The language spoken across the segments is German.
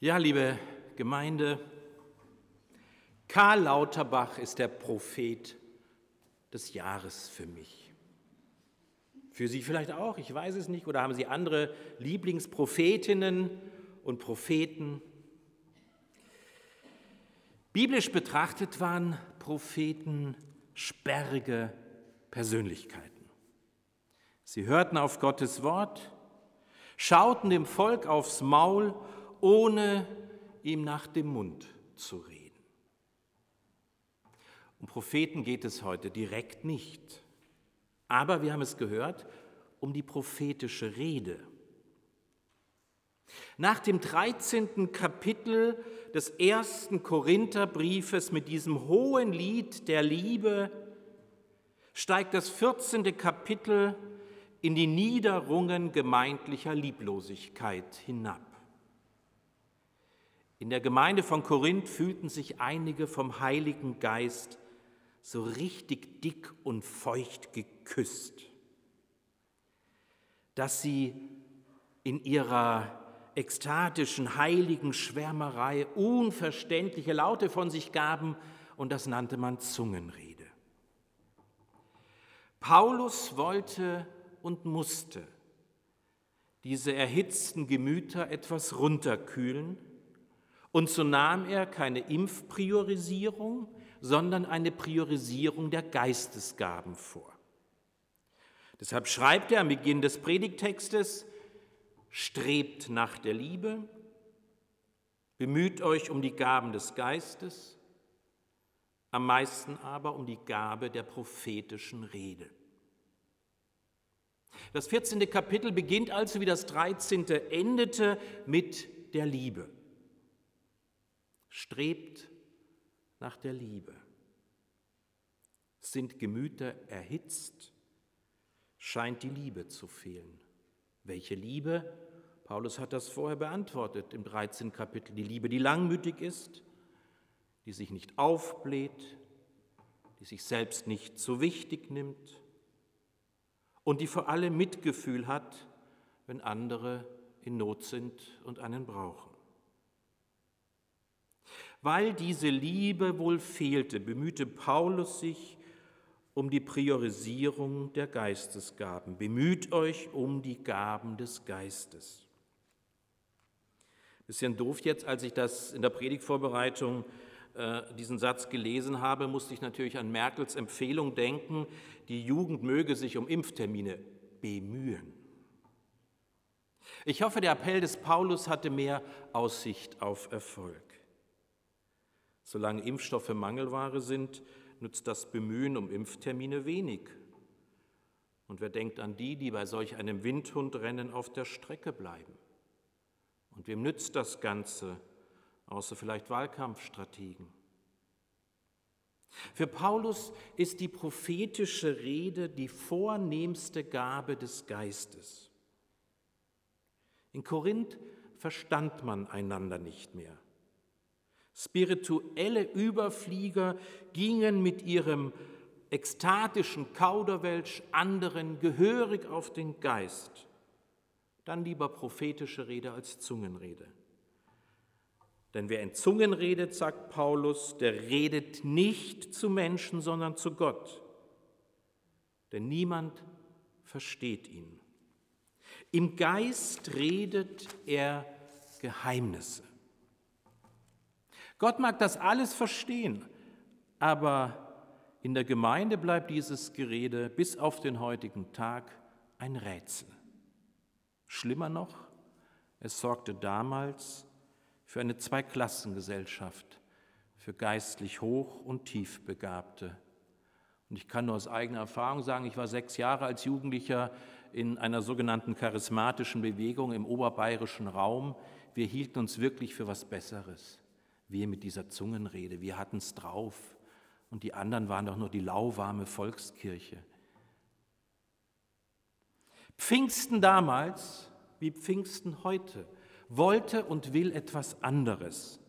Ja, liebe Gemeinde, Karl Lauterbach ist der Prophet des Jahres für mich. Für Sie vielleicht auch, ich weiß es nicht. Oder haben Sie andere Lieblingsprophetinnen und Propheten? Biblisch betrachtet waren Propheten sperrige Persönlichkeiten. Sie hörten auf Gottes Wort, schauten dem Volk aufs Maul, ohne ihm nach dem Mund zu reden. Um Propheten geht es heute direkt nicht. Aber wir haben es gehört, um die prophetische Rede. Nach dem 13. Kapitel des ersten Korintherbriefes mit diesem hohen Lied der Liebe steigt das 14. Kapitel in die Niederungen gemeindlicher Lieblosigkeit hinab. In der Gemeinde von Korinth fühlten sich einige vom Heiligen Geist so richtig dick und feucht geküsst, dass sie in ihrer ekstatischen, heiligen Schwärmerei unverständliche Laute von sich gaben und das nannte man Zungenrede. Paulus wollte und musste diese erhitzten Gemüter etwas runterkühlen, und so nahm er keine Impfpriorisierung, sondern eine Priorisierung der Geistesgaben vor. Deshalb schreibt er am Beginn des Predigtextes, strebt nach der Liebe, bemüht euch um die Gaben des Geistes, am meisten aber um die Gabe der prophetischen Rede. Das 14. Kapitel beginnt also wie das 13. endete mit der Liebe. Strebt nach der Liebe. Sind Gemüter erhitzt, scheint die Liebe zu fehlen. Welche Liebe? Paulus hat das vorher beantwortet im 13. Kapitel. Die Liebe, die langmütig ist, die sich nicht aufbläht, die sich selbst nicht zu wichtig nimmt und die vor allem Mitgefühl hat, wenn andere in Not sind und einen brauchen. Weil diese Liebe wohl fehlte, bemühte Paulus sich um die Priorisierung der Geistesgaben. Bemüht euch um die Gaben des Geistes. Bisschen doof jetzt, als ich das in der Predigtvorbereitung äh, diesen Satz gelesen habe, musste ich natürlich an Merkels Empfehlung denken, die Jugend möge sich um Impftermine bemühen. Ich hoffe, der Appell des Paulus hatte mehr Aussicht auf Erfolg. Solange Impfstoffe Mangelware sind, nützt das Bemühen um Impftermine wenig. Und wer denkt an die, die bei solch einem Windhundrennen auf der Strecke bleiben? Und wem nützt das Ganze, außer vielleicht Wahlkampfstrategen? Für Paulus ist die prophetische Rede die vornehmste Gabe des Geistes. In Korinth verstand man einander nicht mehr. Spirituelle Überflieger gingen mit ihrem ekstatischen Kauderwelsch anderen gehörig auf den Geist. Dann lieber prophetische Rede als Zungenrede. Denn wer in Zungen redet, sagt Paulus, der redet nicht zu Menschen, sondern zu Gott. Denn niemand versteht ihn. Im Geist redet er Geheimnisse. Gott mag das alles verstehen, aber in der Gemeinde bleibt dieses Gerede bis auf den heutigen Tag ein Rätsel. Schlimmer noch, es sorgte damals für eine Zweiklassengesellschaft, für geistlich hoch und tief Begabte. Und ich kann nur aus eigener Erfahrung sagen, ich war sechs Jahre als Jugendlicher in einer sogenannten charismatischen Bewegung im oberbayerischen Raum. Wir hielten uns wirklich für was Besseres wir mit dieser Zungenrede, wir hatten es drauf und die anderen waren doch nur die lauwarme Volkskirche. Pfingsten damals wie Pfingsten heute wollte und will etwas anderes.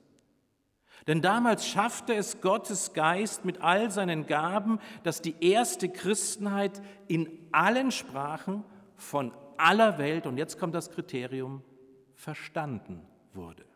Denn damals schaffte es Gottes Geist mit all seinen Gaben, dass die erste Christenheit in allen Sprachen von aller Welt, und jetzt kommt das Kriterium, verstanden wurde.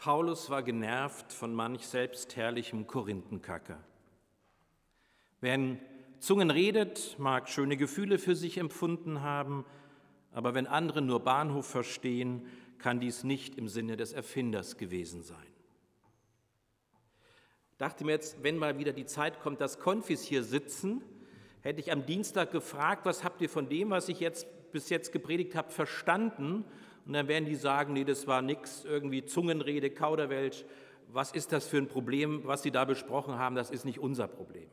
Paulus war genervt von manch selbstherrlichem Korinthenkacker. Wer in Zungen redet, mag schöne Gefühle für sich empfunden haben, aber wenn andere nur Bahnhof verstehen, kann dies nicht im Sinne des Erfinders gewesen sein. Dachte mir jetzt, wenn mal wieder die Zeit kommt, dass Konfis hier sitzen, hätte ich am Dienstag gefragt, was habt ihr von dem, was ich jetzt bis jetzt gepredigt habe, verstanden? Und dann werden die sagen, nee, das war nichts, irgendwie Zungenrede, Kauderwelsch. Was ist das für ein Problem, was Sie da besprochen haben? Das ist nicht unser Problem.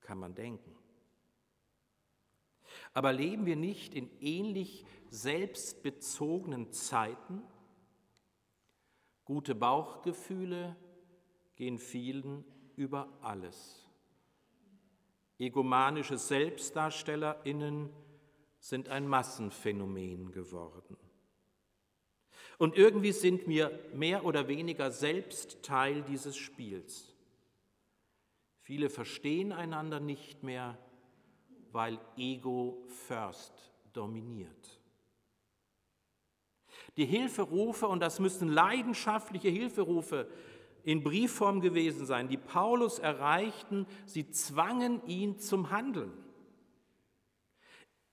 Kann man denken. Aber leben wir nicht in ähnlich selbstbezogenen Zeiten? Gute Bauchgefühle gehen vielen über alles. Egomanische Selbstdarstellerinnen sind ein Massenphänomen geworden. Und irgendwie sind wir mehr oder weniger selbst Teil dieses Spiels. Viele verstehen einander nicht mehr, weil Ego first dominiert. Die Hilferufe, und das müssen leidenschaftliche Hilferufe in Briefform gewesen sein, die Paulus erreichten, sie zwangen ihn zum Handeln.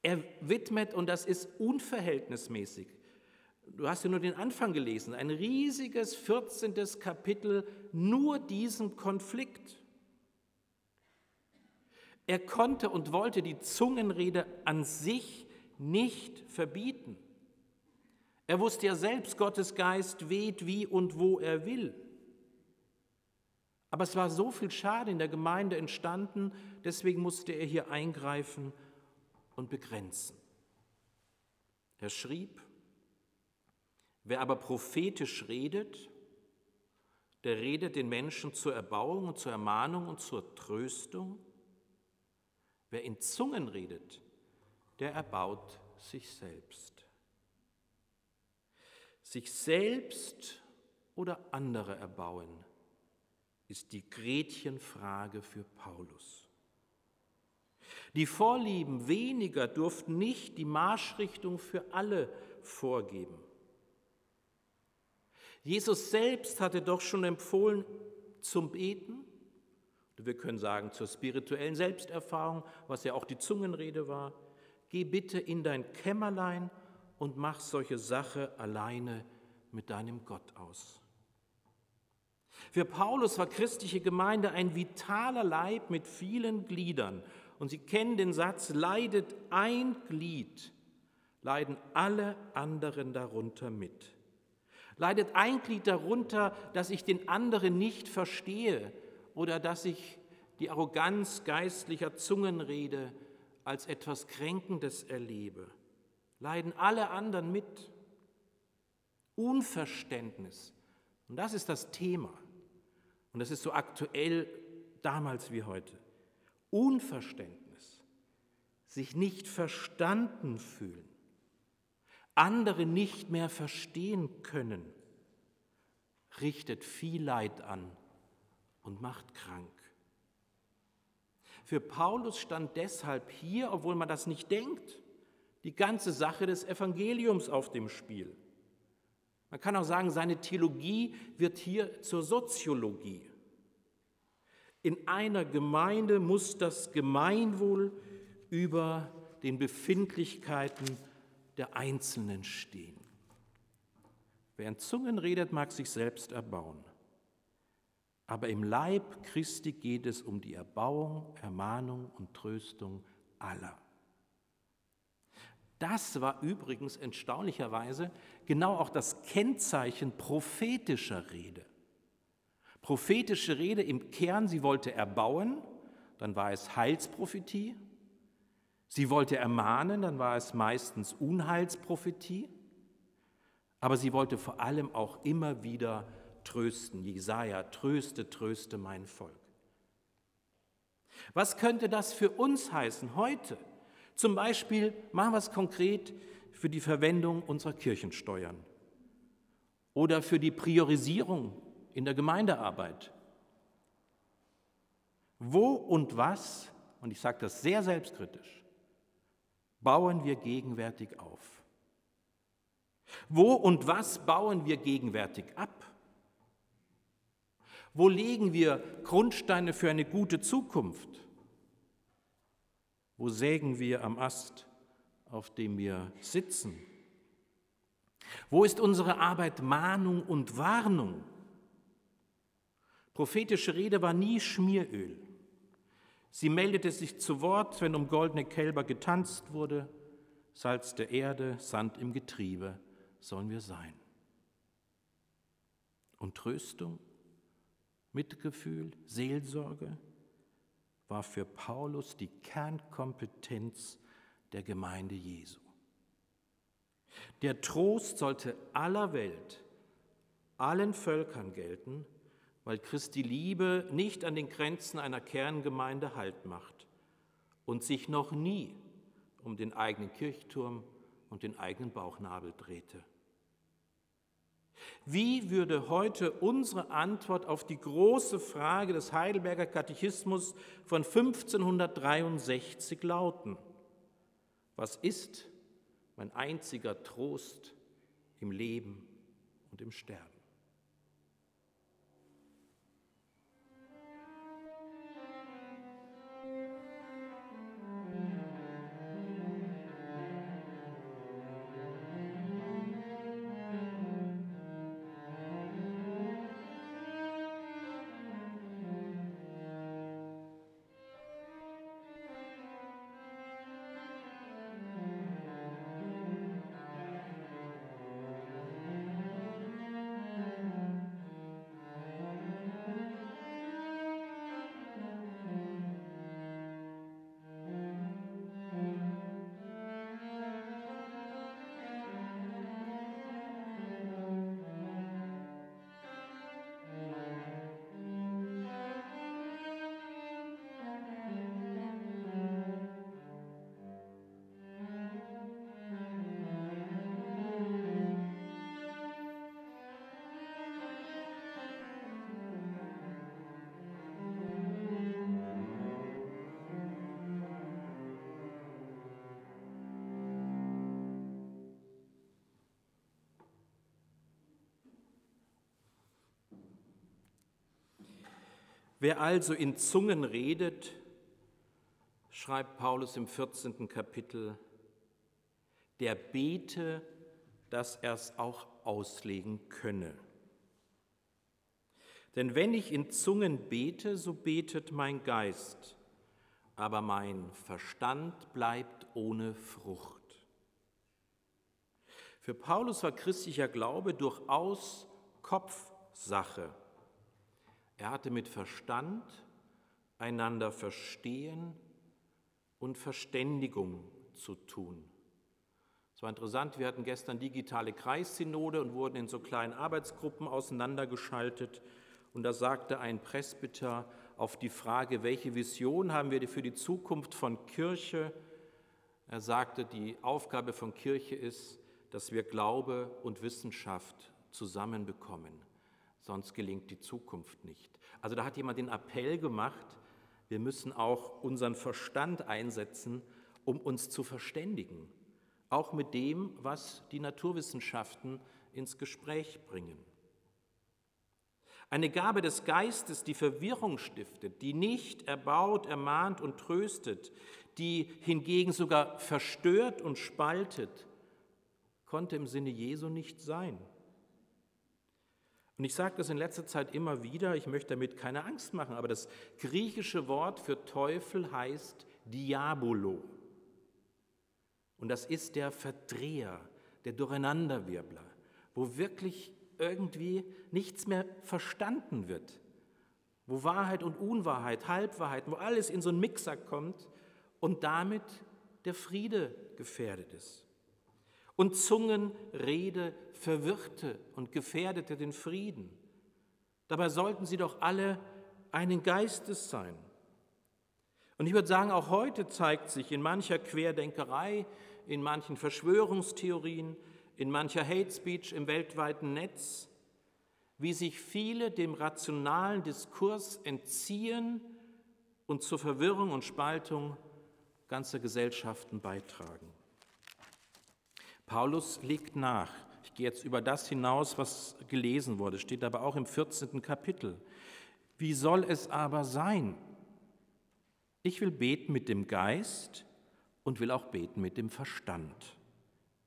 Er widmet, und das ist unverhältnismäßig, du hast ja nur den Anfang gelesen, ein riesiges 14. Kapitel nur diesem Konflikt. Er konnte und wollte die Zungenrede an sich nicht verbieten. Er wusste ja selbst, Gottes Geist weht wie und wo er will. Aber es war so viel Schade in der Gemeinde entstanden, deswegen musste er hier eingreifen und begrenzen. Er schrieb, wer aber prophetisch redet, der redet den Menschen zur Erbauung und zur Ermahnung und zur Tröstung. Wer in Zungen redet, der erbaut sich selbst. Sich selbst oder andere erbauen, ist die Gretchenfrage für Paulus. Die Vorlieben weniger durften nicht die Marschrichtung für alle vorgeben. Jesus selbst hatte doch schon empfohlen zum Beten, wir können sagen zur spirituellen Selbsterfahrung, was ja auch die Zungenrede war, geh bitte in dein Kämmerlein und mach solche Sache alleine mit deinem Gott aus. Für Paulus war christliche Gemeinde ein vitaler Leib mit vielen Gliedern und Sie kennen den Satz, leidet ein Glied, leiden alle anderen darunter mit. Leidet ein Glied darunter, dass ich den anderen nicht verstehe oder dass ich die Arroganz geistlicher Zungenrede als etwas Kränkendes erlebe. Leiden alle anderen mit. Unverständnis. Und das ist das Thema. Und das ist so aktuell damals wie heute. Unverständnis, sich nicht verstanden fühlen, andere nicht mehr verstehen können, richtet viel Leid an und macht krank. Für Paulus stand deshalb hier, obwohl man das nicht denkt, die ganze Sache des Evangeliums auf dem Spiel. Man kann auch sagen, seine Theologie wird hier zur Soziologie. In einer Gemeinde muss das Gemeinwohl über den Befindlichkeiten der Einzelnen stehen. Wer in Zungen redet, mag sich selbst erbauen. Aber im Leib Christi geht es um die Erbauung, Ermahnung und Tröstung aller. Das war übrigens erstaunlicherweise genau auch das Kennzeichen prophetischer Rede. Prophetische Rede im Kern, sie wollte erbauen, dann war es Heilsprophetie. Sie wollte ermahnen, dann war es meistens Unheilsprophetie. Aber sie wollte vor allem auch immer wieder trösten. Jesaja, tröste, tröste mein Volk. Was könnte das für uns heißen heute? Zum Beispiel machen wir es konkret für die Verwendung unserer Kirchensteuern oder für die Priorisierung in der Gemeindearbeit. Wo und was, und ich sage das sehr selbstkritisch, bauen wir gegenwärtig auf? Wo und was bauen wir gegenwärtig ab? Wo legen wir Grundsteine für eine gute Zukunft? Wo sägen wir am Ast, auf dem wir sitzen? Wo ist unsere Arbeit Mahnung und Warnung? Prophetische Rede war nie Schmieröl. Sie meldete sich zu Wort, wenn um goldene Kälber getanzt wurde. Salz der Erde, Sand im Getriebe sollen wir sein. Und Tröstung, Mitgefühl, Seelsorge war für Paulus die Kernkompetenz der Gemeinde Jesu. Der Trost sollte aller Welt, allen Völkern gelten, weil Christi Liebe nicht an den Grenzen einer Kerngemeinde Halt macht und sich noch nie um den eigenen Kirchturm und den eigenen Bauchnabel drehte. Wie würde heute unsere Antwort auf die große Frage des Heidelberger Katechismus von 1563 lauten? Was ist mein einziger Trost im Leben und im Sterben? Wer also in Zungen redet, schreibt Paulus im 14. Kapitel, der bete, dass er es auch auslegen könne. Denn wenn ich in Zungen bete, so betet mein Geist, aber mein Verstand bleibt ohne Frucht. Für Paulus war christlicher Glaube durchaus Kopfsache. Er hatte mit Verstand, einander verstehen und Verständigung zu tun. Es war interessant, wir hatten gestern digitale Kreissynode und wurden in so kleinen Arbeitsgruppen auseinandergeschaltet. Und da sagte ein Presbyter auf die Frage, welche Vision haben wir für die Zukunft von Kirche? Er sagte, die Aufgabe von Kirche ist, dass wir Glaube und Wissenschaft zusammenbekommen sonst gelingt die Zukunft nicht. Also da hat jemand den Appell gemacht, wir müssen auch unseren Verstand einsetzen, um uns zu verständigen, auch mit dem, was die Naturwissenschaften ins Gespräch bringen. Eine Gabe des Geistes, die Verwirrung stiftet, die nicht erbaut, ermahnt und tröstet, die hingegen sogar verstört und spaltet, konnte im Sinne Jesu nicht sein. Und ich sage das in letzter Zeit immer wieder, ich möchte damit keine Angst machen, aber das griechische Wort für Teufel heißt Diabolo. Und das ist der Verdreher, der Durcheinanderwirbler, wo wirklich irgendwie nichts mehr verstanden wird, wo Wahrheit und Unwahrheit, Halbwahrheit, wo alles in so einen Mixer kommt und damit der Friede gefährdet ist. Und Zungenrede verwirrte und gefährdete den Frieden. Dabei sollten sie doch alle einen Geistes sein. Und ich würde sagen, auch heute zeigt sich in mancher Querdenkerei, in manchen Verschwörungstheorien, in mancher Hate Speech im weltweiten Netz, wie sich viele dem rationalen Diskurs entziehen und zur Verwirrung und Spaltung ganzer Gesellschaften beitragen. Paulus legt nach, Ich gehe jetzt über das hinaus, was gelesen wurde, steht aber auch im 14. Kapitel. Wie soll es aber sein? Ich will beten mit dem Geist und will auch beten mit dem Verstand.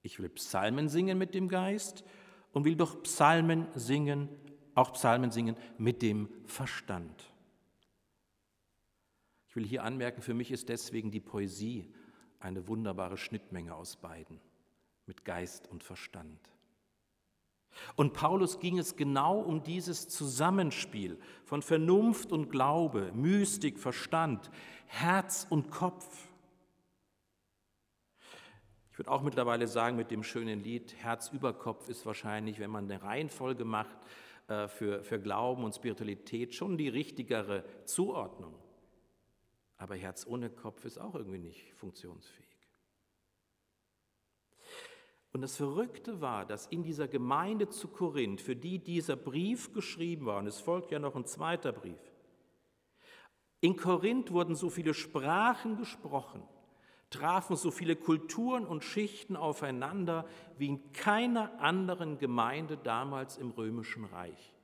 Ich will Psalmen singen mit dem Geist und will doch Psalmen singen, auch Psalmen singen mit dem Verstand. Ich will hier anmerken, für mich ist deswegen die Poesie eine wunderbare Schnittmenge aus beiden, mit Geist und Verstand. Und Paulus ging es genau um dieses Zusammenspiel von Vernunft und Glaube, Mystik, Verstand, Herz und Kopf. Ich würde auch mittlerweile sagen, mit dem schönen Lied Herz über Kopf ist wahrscheinlich, wenn man eine Reihenfolge macht äh, für, für Glauben und Spiritualität, schon die richtigere Zuordnung. Aber Herz ohne Kopf ist auch irgendwie nicht funktionsfähig. Und das Verrückte war, dass in dieser Gemeinde zu Korinth, für die dieser Brief geschrieben war, und es folgt ja noch ein zweiter Brief, in Korinth wurden so viele Sprachen gesprochen, trafen so viele Kulturen und Schichten aufeinander wie in keiner anderen Gemeinde damals im römischen Reich.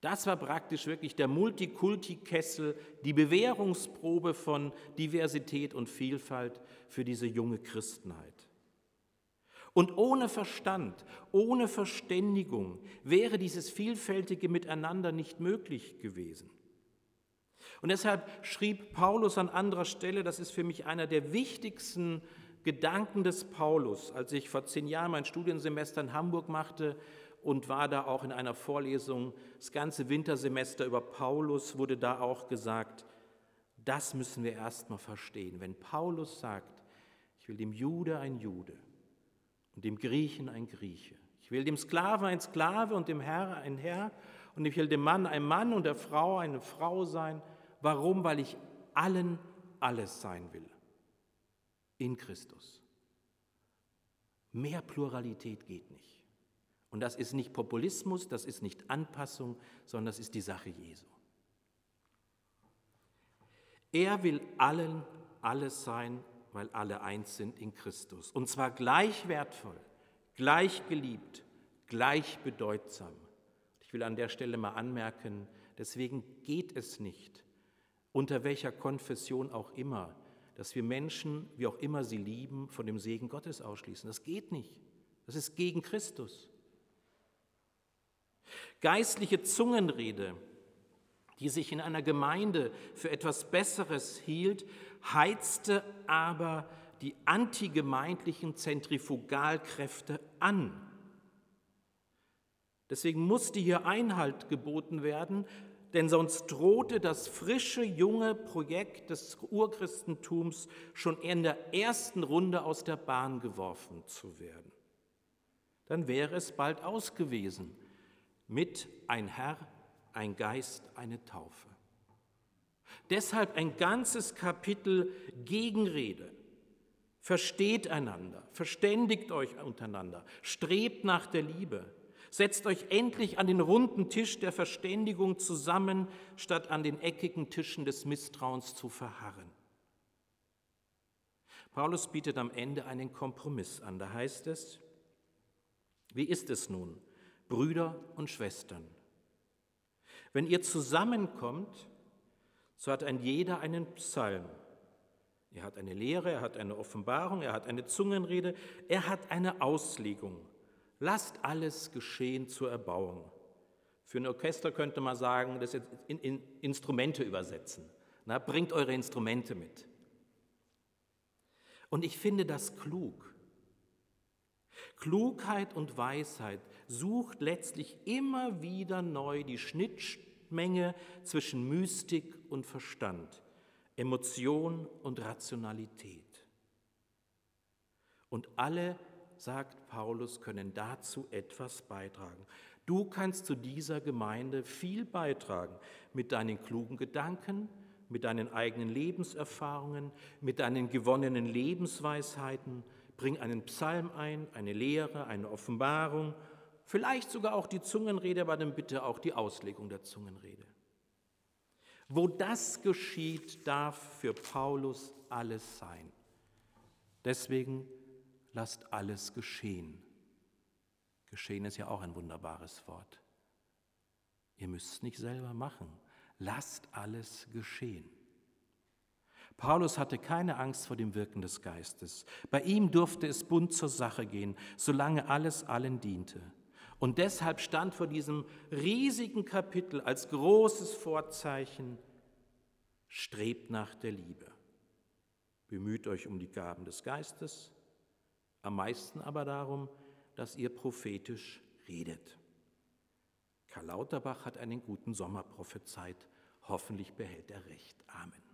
Das war praktisch wirklich der Multikulti-Kessel, die Bewährungsprobe von Diversität und Vielfalt für diese junge Christenheit. Und ohne Verstand, ohne Verständigung wäre dieses vielfältige Miteinander nicht möglich gewesen. Und deshalb schrieb Paulus an anderer Stelle, das ist für mich einer der wichtigsten Gedanken des Paulus, als ich vor zehn Jahren mein Studiensemester in Hamburg machte und war da auch in einer Vorlesung, das ganze Wintersemester über Paulus wurde da auch gesagt, das müssen wir erstmal verstehen. Wenn Paulus sagt, ich will dem Jude ein Jude, und dem Griechen ein Grieche. Ich will dem Sklaven ein Sklave und dem Herr ein Herr und ich will dem Mann ein Mann und der Frau eine Frau sein. Warum? Weil ich allen alles sein will. In Christus. Mehr Pluralität geht nicht. Und das ist nicht Populismus, das ist nicht Anpassung, sondern das ist die Sache Jesu. Er will allen alles sein weil alle eins sind in Christus. Und zwar gleich wertvoll, gleich geliebt, gleich bedeutsam. Ich will an der Stelle mal anmerken, deswegen geht es nicht, unter welcher Konfession auch immer, dass wir Menschen, wie auch immer sie lieben, von dem Segen Gottes ausschließen. Das geht nicht. Das ist gegen Christus. Geistliche Zungenrede, die sich in einer Gemeinde für etwas Besseres hielt, heizte aber die antigemeindlichen Zentrifugalkräfte an. Deswegen musste hier Einhalt geboten werden, denn sonst drohte das frische, junge Projekt des Urchristentums schon in der ersten Runde aus der Bahn geworfen zu werden. Dann wäre es bald aus gewesen mit ein Herr, ein Geist, eine Taufe. Deshalb ein ganzes Kapitel Gegenrede. Versteht einander, verständigt euch untereinander, strebt nach der Liebe, setzt euch endlich an den runden Tisch der Verständigung zusammen, statt an den eckigen Tischen des Misstrauens zu verharren. Paulus bietet am Ende einen Kompromiss an. Da heißt es, wie ist es nun, Brüder und Schwestern? Wenn ihr zusammenkommt, so hat ein jeder einen Psalm. Er hat eine Lehre, er hat eine Offenbarung, er hat eine Zungenrede, er hat eine Auslegung. Lasst alles geschehen zur Erbauung. Für ein Orchester könnte man sagen, das in, in Instrumente übersetzen. Na, bringt eure Instrumente mit. Und ich finde das klug. Klugheit und Weisheit sucht letztlich immer wieder neu die Schnittmenge zwischen Mystik und Verstand, Emotion und Rationalität. Und alle, sagt Paulus, können dazu etwas beitragen. Du kannst zu dieser Gemeinde viel beitragen mit deinen klugen Gedanken, mit deinen eigenen Lebenserfahrungen, mit deinen gewonnenen Lebensweisheiten. Bring einen Psalm ein, eine Lehre, eine Offenbarung Vielleicht sogar auch die Zungenrede, aber dann bitte auch die Auslegung der Zungenrede. Wo das geschieht, darf für Paulus alles sein. Deswegen lasst alles geschehen. Geschehen ist ja auch ein wunderbares Wort. Ihr müsst es nicht selber machen. Lasst alles geschehen. Paulus hatte keine Angst vor dem Wirken des Geistes. Bei ihm durfte es bunt zur Sache gehen, solange alles allen diente. Und deshalb stand vor diesem riesigen Kapitel als großes Vorzeichen, strebt nach der Liebe. Bemüht euch um die Gaben des Geistes, am meisten aber darum, dass ihr prophetisch redet. Karl Lauterbach hat einen guten Sommer prophezeit. Hoffentlich behält er recht. Amen.